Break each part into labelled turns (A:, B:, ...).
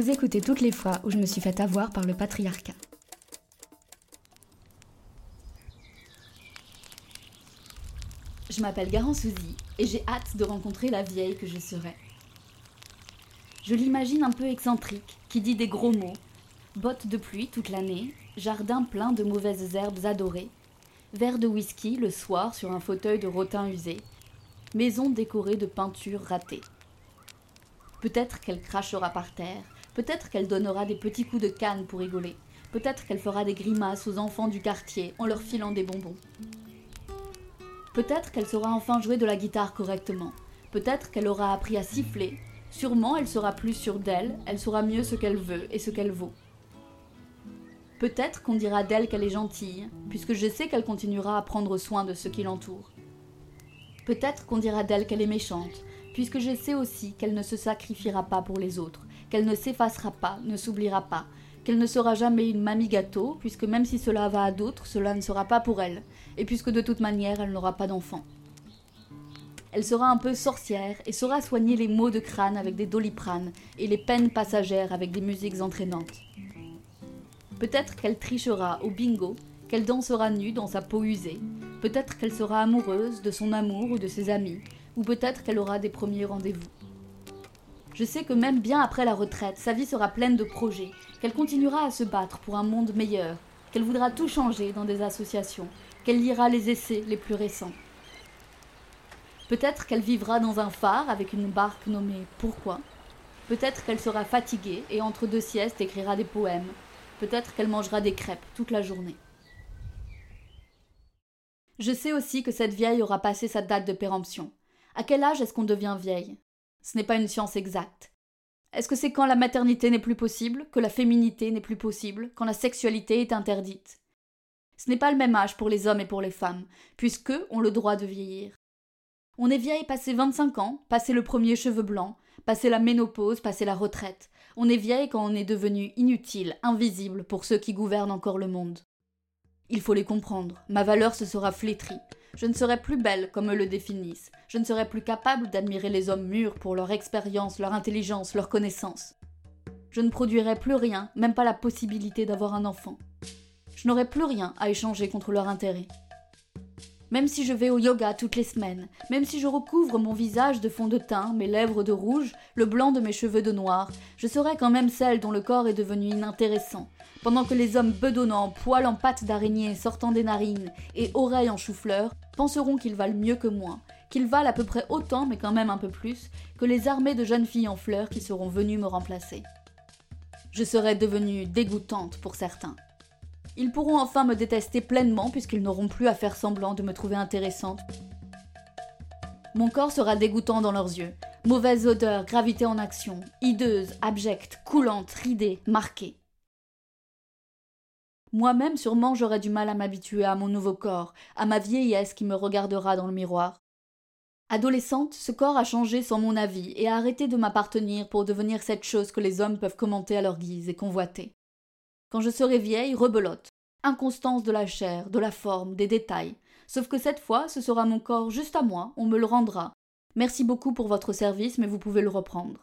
A: Vous écoutez toutes les fois où je me suis fait avoir par le patriarcat. Je m'appelle Garance Souzy et j'ai hâte de rencontrer la vieille que je serai. Je l'imagine un peu excentrique, qui dit des gros mots, bottes de pluie toute l'année, jardin plein de mauvaises herbes adorées, verre de whisky le soir sur un fauteuil de rotin usé, maison décorée de peintures ratées. Peut-être qu'elle crachera par terre, peut-être qu'elle donnera des petits coups de canne pour rigoler, peut-être qu'elle fera des grimaces aux enfants du quartier en leur filant des bonbons. Peut-être qu'elle saura enfin jouer de la guitare correctement, peut-être qu'elle aura appris à siffler, sûrement elle sera plus sûre d'elle, elle saura mieux ce qu'elle veut et ce qu'elle vaut. Peut-être qu'on dira d'elle qu'elle est gentille, puisque je sais qu'elle continuera à prendre soin de ceux qui l'entourent. Peut-être qu'on dira d'elle qu'elle est méchante, puisque je sais aussi qu'elle ne se sacrifiera pas pour les autres, qu'elle ne s'effacera pas, ne s'oubliera pas, qu'elle ne sera jamais une mamie gâteau, puisque même si cela va à d'autres, cela ne sera pas pour elle, et puisque de toute manière elle n'aura pas d'enfant. Elle sera un peu sorcière et saura soigner les maux de crâne avec des doliprane et les peines passagères avec des musiques entraînantes. Peut-être qu'elle trichera au bingo, qu'elle dansera nue dans sa peau usée. Peut-être qu'elle sera amoureuse de son amour ou de ses amis, ou peut-être qu'elle aura des premiers rendez-vous. Je sais que même bien après la retraite, sa vie sera pleine de projets, qu'elle continuera à se battre pour un monde meilleur, qu'elle voudra tout changer dans des associations, qu'elle lira les essais les plus récents. Peut-être qu'elle vivra dans un phare avec une barque nommée Pourquoi Peut-être qu'elle sera fatiguée et entre deux siestes écrira des poèmes, Peut-être qu'elle mangera des crêpes toute la journée. Je sais aussi que cette vieille aura passé sa date de péremption. À quel âge est-ce qu'on devient vieille? Ce n'est pas une science exacte. Est-ce que c'est quand la maternité n'est plus possible, que la féminité n'est plus possible, quand la sexualité est interdite? Ce n'est pas le même âge pour les hommes et pour les femmes, puisque ont le droit de vieillir. On est vieille passé 25 ans, passé le premier cheveu blanc, passé la ménopause, passé la retraite. On est vieille quand on est devenu inutile, invisible pour ceux qui gouvernent encore le monde. Il faut les comprendre. Ma valeur se sera flétrie. Je ne serai plus belle comme eux le définissent. Je ne serai plus capable d'admirer les hommes mûrs pour leur expérience, leur intelligence, leur connaissance. Je ne produirai plus rien, même pas la possibilité d'avoir un enfant. Je n'aurai plus rien à échanger contre leur intérêt. Même si je vais au yoga toutes les semaines, même si je recouvre mon visage de fond de teint, mes lèvres de rouge, le blanc de mes cheveux de noir, je serai quand même celle dont le corps est devenu inintéressant, pendant que les hommes bedonnants, poils en pattes d'araignée sortant des narines et oreilles en chou-fleur penseront qu'ils valent mieux que moi, qu'ils valent à peu près autant, mais quand même un peu plus, que les armées de jeunes filles en fleurs qui seront venues me remplacer. Je serai devenue dégoûtante pour certains. Ils pourront enfin me détester pleinement puisqu'ils n'auront plus à faire semblant de me trouver intéressante. Mon corps sera dégoûtant dans leurs yeux. Mauvaise odeur, gravité en action, hideuse, abjecte, coulante, ridée, marquée. Moi-même, sûrement, j'aurai du mal à m'habituer à mon nouveau corps, à ma vieillesse qui me regardera dans le miroir. Adolescente, ce corps a changé sans mon avis et a arrêté de m'appartenir pour devenir cette chose que les hommes peuvent commenter à leur guise et convoiter. Quand je serai vieille, rebelote. Inconstance de la chair, de la forme, des détails. Sauf que cette fois, ce sera mon corps juste à moi, on me le rendra. Merci beaucoup pour votre service, mais vous pouvez le reprendre.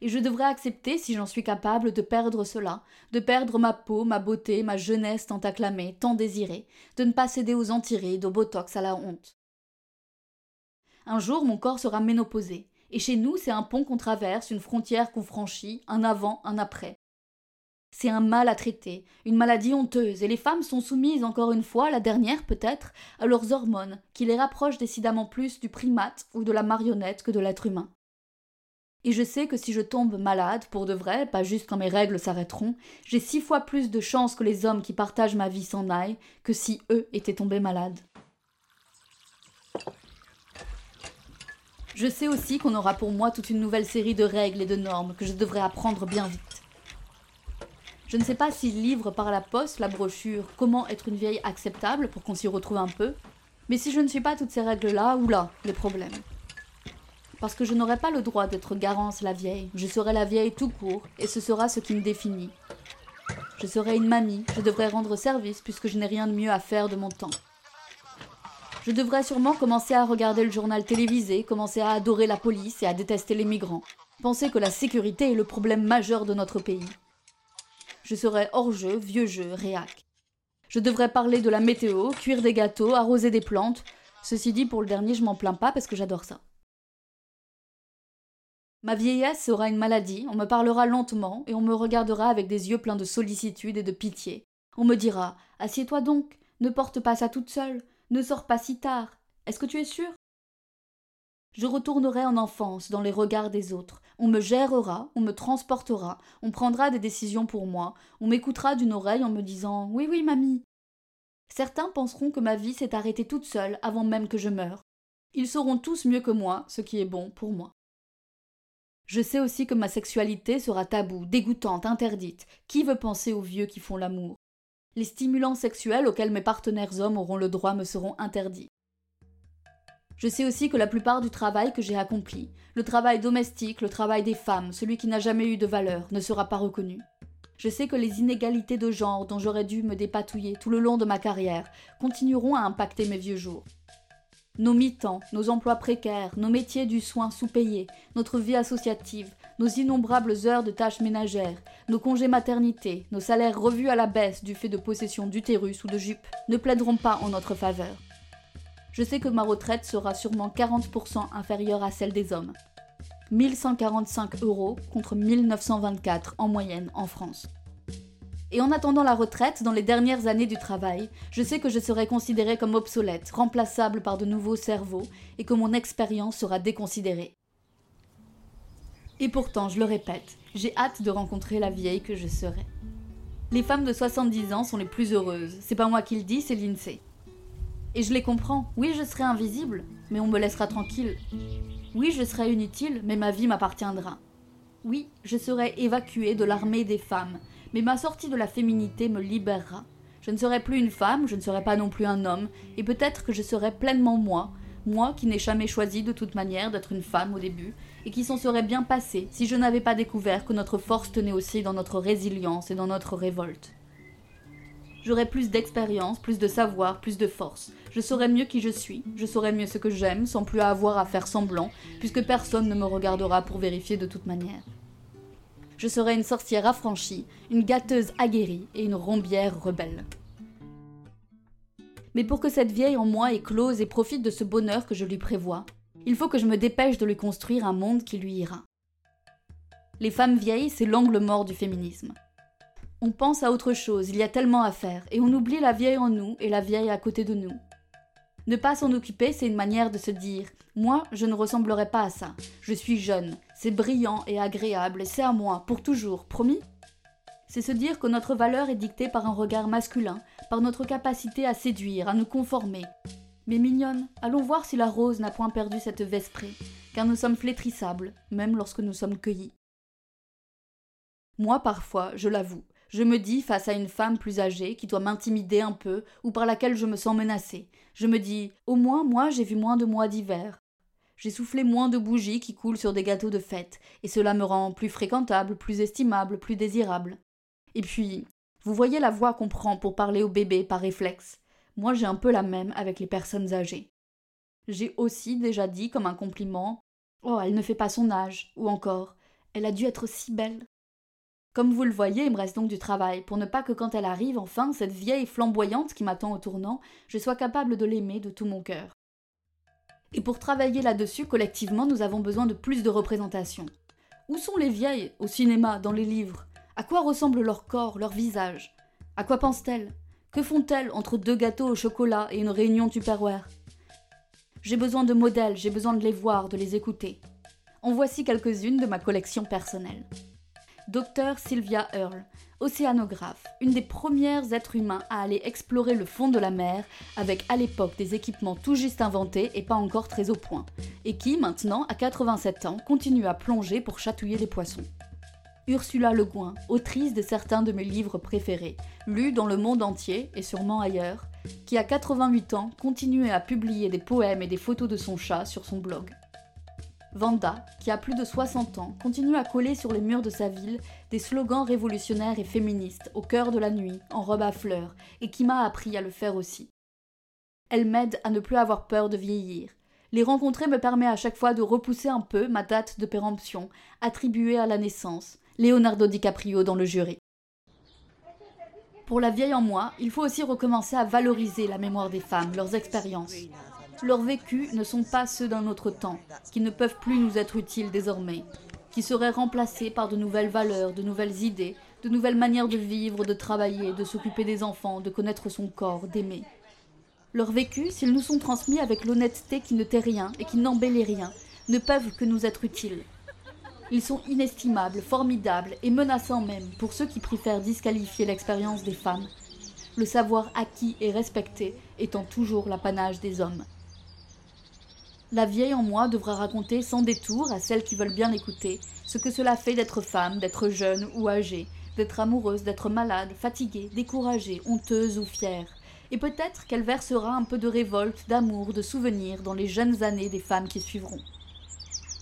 A: Et je devrais accepter, si j'en suis capable, de perdre cela, de perdre ma peau, ma beauté, ma jeunesse tant acclamée, tant désirée, de ne pas céder aux antirides, au botox, à la honte. Un jour, mon corps sera ménopausé, et chez nous, c'est un pont qu'on traverse, une frontière qu'on franchit, un avant, un après. C'est un mal à traiter, une maladie honteuse, et les femmes sont soumises encore une fois, la dernière peut-être, à leurs hormones, qui les rapprochent décidément plus du primate ou de la marionnette que de l'être humain. Et je sais que si je tombe malade, pour de vrai, pas juste quand mes règles s'arrêteront, j'ai six fois plus de chances que les hommes qui partagent ma vie s'en aillent, que si eux étaient tombés malades. Je sais aussi qu'on aura pour moi toute une nouvelle série de règles et de normes que je devrais apprendre bien vite. Je ne sais pas s'il livre par la poste la brochure Comment être une vieille acceptable pour qu'on s'y retrouve un peu, mais si je ne suis pas toutes ces règles-là, oula, les problèmes. Parce que je n'aurai pas le droit d'être Garance la vieille, je serai la vieille tout court, et ce sera ce qui me définit. Je serai une mamie, je devrais rendre service puisque je n'ai rien de mieux à faire de mon temps. Je devrais sûrement commencer à regarder le journal télévisé, commencer à adorer la police et à détester les migrants. penser que la sécurité est le problème majeur de notre pays. Je serais hors jeu, vieux jeu, réac. Je devrais parler de la météo, cuire des gâteaux, arroser des plantes. Ceci dit, pour le dernier, je m'en plains pas parce que j'adore ça. Ma vieillesse sera une maladie, on me parlera lentement et on me regardera avec des yeux pleins de sollicitude et de pitié. On me dira Assieds-toi donc, ne porte pas ça toute seule, ne sors pas si tard. Est-ce que tu es sûr Je retournerai en enfance dans les regards des autres. On me gérera, on me transportera, on prendra des décisions pour moi, on m'écoutera d'une oreille en me disant Oui, oui, mamie. Certains penseront que ma vie s'est arrêtée toute seule avant même que je meure. Ils sauront tous mieux que moi ce qui est bon pour moi. Je sais aussi que ma sexualité sera taboue, dégoûtante, interdite. Qui veut penser aux vieux qui font l'amour? Les stimulants sexuels auxquels mes partenaires hommes auront le droit me seront interdits. Je sais aussi que la plupart du travail que j'ai accompli, le travail domestique, le travail des femmes, celui qui n'a jamais eu de valeur, ne sera pas reconnu. Je sais que les inégalités de genre dont j'aurais dû me dépatouiller tout le long de ma carrière continueront à impacter mes vieux jours. Nos mi-temps, nos emplois précaires, nos métiers du soin sous-payés, notre vie associative, nos innombrables heures de tâches ménagères, nos congés maternité, nos salaires revus à la baisse du fait de possession d'utérus ou de jupes, ne plaideront pas en notre faveur. Je sais que ma retraite sera sûrement 40% inférieure à celle des hommes. 1145 euros contre 1924 en moyenne en France. Et en attendant la retraite, dans les dernières années du travail, je sais que je serai considérée comme obsolète, remplaçable par de nouveaux cerveaux, et que mon expérience sera déconsidérée. Et pourtant, je le répète, j'ai hâte de rencontrer la vieille que je serai. Les femmes de 70 ans sont les plus heureuses. C'est pas moi qui le dis, c'est l'INSEE. Et je les comprends. Oui, je serai invisible, mais on me laissera tranquille. Oui, je serai inutile, mais ma vie m'appartiendra. Oui, je serai évacuée de l'armée des femmes, mais ma sortie de la féminité me libérera. Je ne serai plus une femme, je ne serai pas non plus un homme, et peut-être que je serai pleinement moi, moi qui n'ai jamais choisi de toute manière d'être une femme au début, et qui s'en serait bien passé si je n'avais pas découvert que notre force tenait aussi dans notre résilience et dans notre révolte. J'aurai plus d'expérience, plus de savoir, plus de force. Je saurai mieux qui je suis, je saurai mieux ce que j'aime, sans plus avoir à faire semblant, puisque personne ne me regardera pour vérifier de toute manière je serai une sorcière affranchie, une gâteuse aguerrie et une rombière rebelle. Mais pour que cette vieille en moi éclose et profite de ce bonheur que je lui prévois, il faut que je me dépêche de lui construire un monde qui lui ira. Les femmes vieilles, c'est l'angle mort du féminisme. On pense à autre chose, il y a tellement à faire, et on oublie la vieille en nous et la vieille à côté de nous. Ne pas s'en occuper, c'est une manière de se dire Moi, je ne ressemblerai pas à ça. Je suis jeune, c'est brillant et agréable, c'est à moi, pour toujours, promis? C'est se dire que notre valeur est dictée par un regard masculin, par notre capacité à séduire, à nous conformer. Mais mignonne, allons voir si la rose n'a point perdu cette vesprée, car nous sommes flétrissables, même lorsque nous sommes cueillis. Moi, parfois, je l'avoue, je me dis face à une femme plus âgée qui doit m'intimider un peu ou par laquelle je me sens menacée. Je me dis au moins moi j'ai vu moins de mois d'hiver. J'ai soufflé moins de bougies qui coulent sur des gâteaux de fête, et cela me rend plus fréquentable, plus estimable, plus désirable. Et puis, vous voyez la voix qu'on prend pour parler au bébé par réflexe. Moi j'ai un peu la même avec les personnes âgées. J'ai aussi déjà dit comme un compliment Oh, elle ne fait pas son âge, ou encore Elle a dû être si belle. Comme vous le voyez, il me reste donc du travail, pour ne pas que quand elle arrive, enfin, cette vieille flamboyante qui m'attend au tournant, je sois capable de l'aimer de tout mon cœur. Et pour travailler là-dessus, collectivement, nous avons besoin de plus de représentation. Où sont les vieilles Au cinéma, dans les livres? À quoi ressemble leur corps, leur visage? À quoi pensent-elles? Que font-elles entre deux gâteaux au chocolat et une réunion Tupperware? J'ai besoin de modèles, j'ai besoin de les voir, de les écouter. En voici quelques-unes de ma collection personnelle. Dr Sylvia Earle, océanographe, une des premières êtres humains à aller explorer le fond de la mer avec à l'époque des équipements tout juste inventés et pas encore très au point, et qui maintenant, à 87 ans, continue à plonger pour chatouiller les poissons. Ursula Le Guin, autrice de certains de mes livres préférés, lus dans le monde entier et sûrement ailleurs, qui à 88 ans continue à publier des poèmes et des photos de son chat sur son blog. Vanda, qui a plus de 60 ans, continue à coller sur les murs de sa ville des slogans révolutionnaires et féministes au cœur de la nuit, en robe à fleurs, et qui m'a appris à le faire aussi. Elle m'aide à ne plus avoir peur de vieillir. Les rencontrer me permet à chaque fois de repousser un peu ma date de péremption, attribuée à la naissance, Leonardo DiCaprio dans le jury. Pour la vieille en moi, il faut aussi recommencer à valoriser la mémoire des femmes, leurs expériences. Leurs vécus ne sont pas ceux d'un autre temps, qui ne peuvent plus nous être utiles désormais, qui seraient remplacés par de nouvelles valeurs, de nouvelles idées, de nouvelles manières de vivre, de travailler, de s'occuper des enfants, de connaître son corps, d'aimer. Leurs vécus, s'ils nous sont transmis avec l'honnêteté qui ne tait rien et qui n'embellit rien, ne peuvent que nous être utiles. Ils sont inestimables, formidables et menaçants même pour ceux qui préfèrent disqualifier l'expérience des femmes, le savoir acquis et respecté étant toujours l'apanage des hommes. La vieille en moi devra raconter sans détour à celles qui veulent bien écouter ce que cela fait d'être femme, d'être jeune ou âgée, d'être amoureuse, d'être malade, fatiguée, découragée, honteuse ou fière, et peut-être qu'elle versera un peu de révolte, d'amour, de souvenirs dans les jeunes années des femmes qui suivront.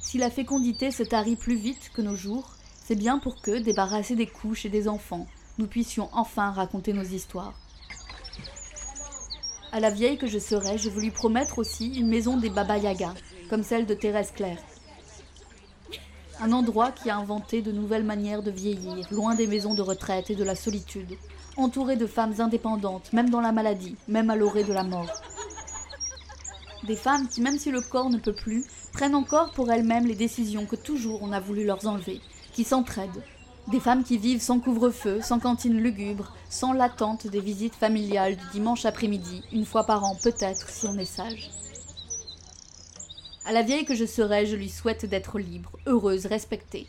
A: Si la fécondité se tarit plus vite que nos jours, c'est bien pour que, débarrassés des couches et des enfants, nous puissions enfin raconter nos histoires. À la vieille que je serai, je veux lui promettre aussi une maison des Baba Yaga, comme celle de Thérèse Claire. Un endroit qui a inventé de nouvelles manières de vieillir, loin des maisons de retraite et de la solitude, entouré de femmes indépendantes, même dans la maladie, même à l'orée de la mort. Des femmes qui, même si le corps ne peut plus, prennent encore pour elles-mêmes les décisions que toujours on a voulu leur enlever, qui s'entraident. Des femmes qui vivent sans couvre-feu, sans cantine lugubre, sans l'attente des visites familiales du dimanche après-midi, une fois par an peut-être si on est sage. À la vieille que je serai, je lui souhaite d'être libre, heureuse, respectée.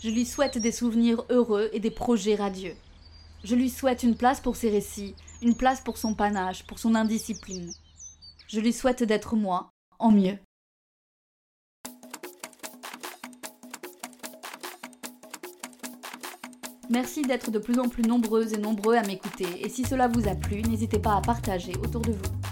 A: Je lui souhaite des souvenirs heureux et des projets radieux. Je lui souhaite une place pour ses récits, une place pour son panache, pour son indiscipline. Je lui souhaite d'être moi, en mieux. Merci d'être de plus en plus nombreuses et nombreux à m'écouter, et si cela vous a plu, n'hésitez pas à partager autour de vous.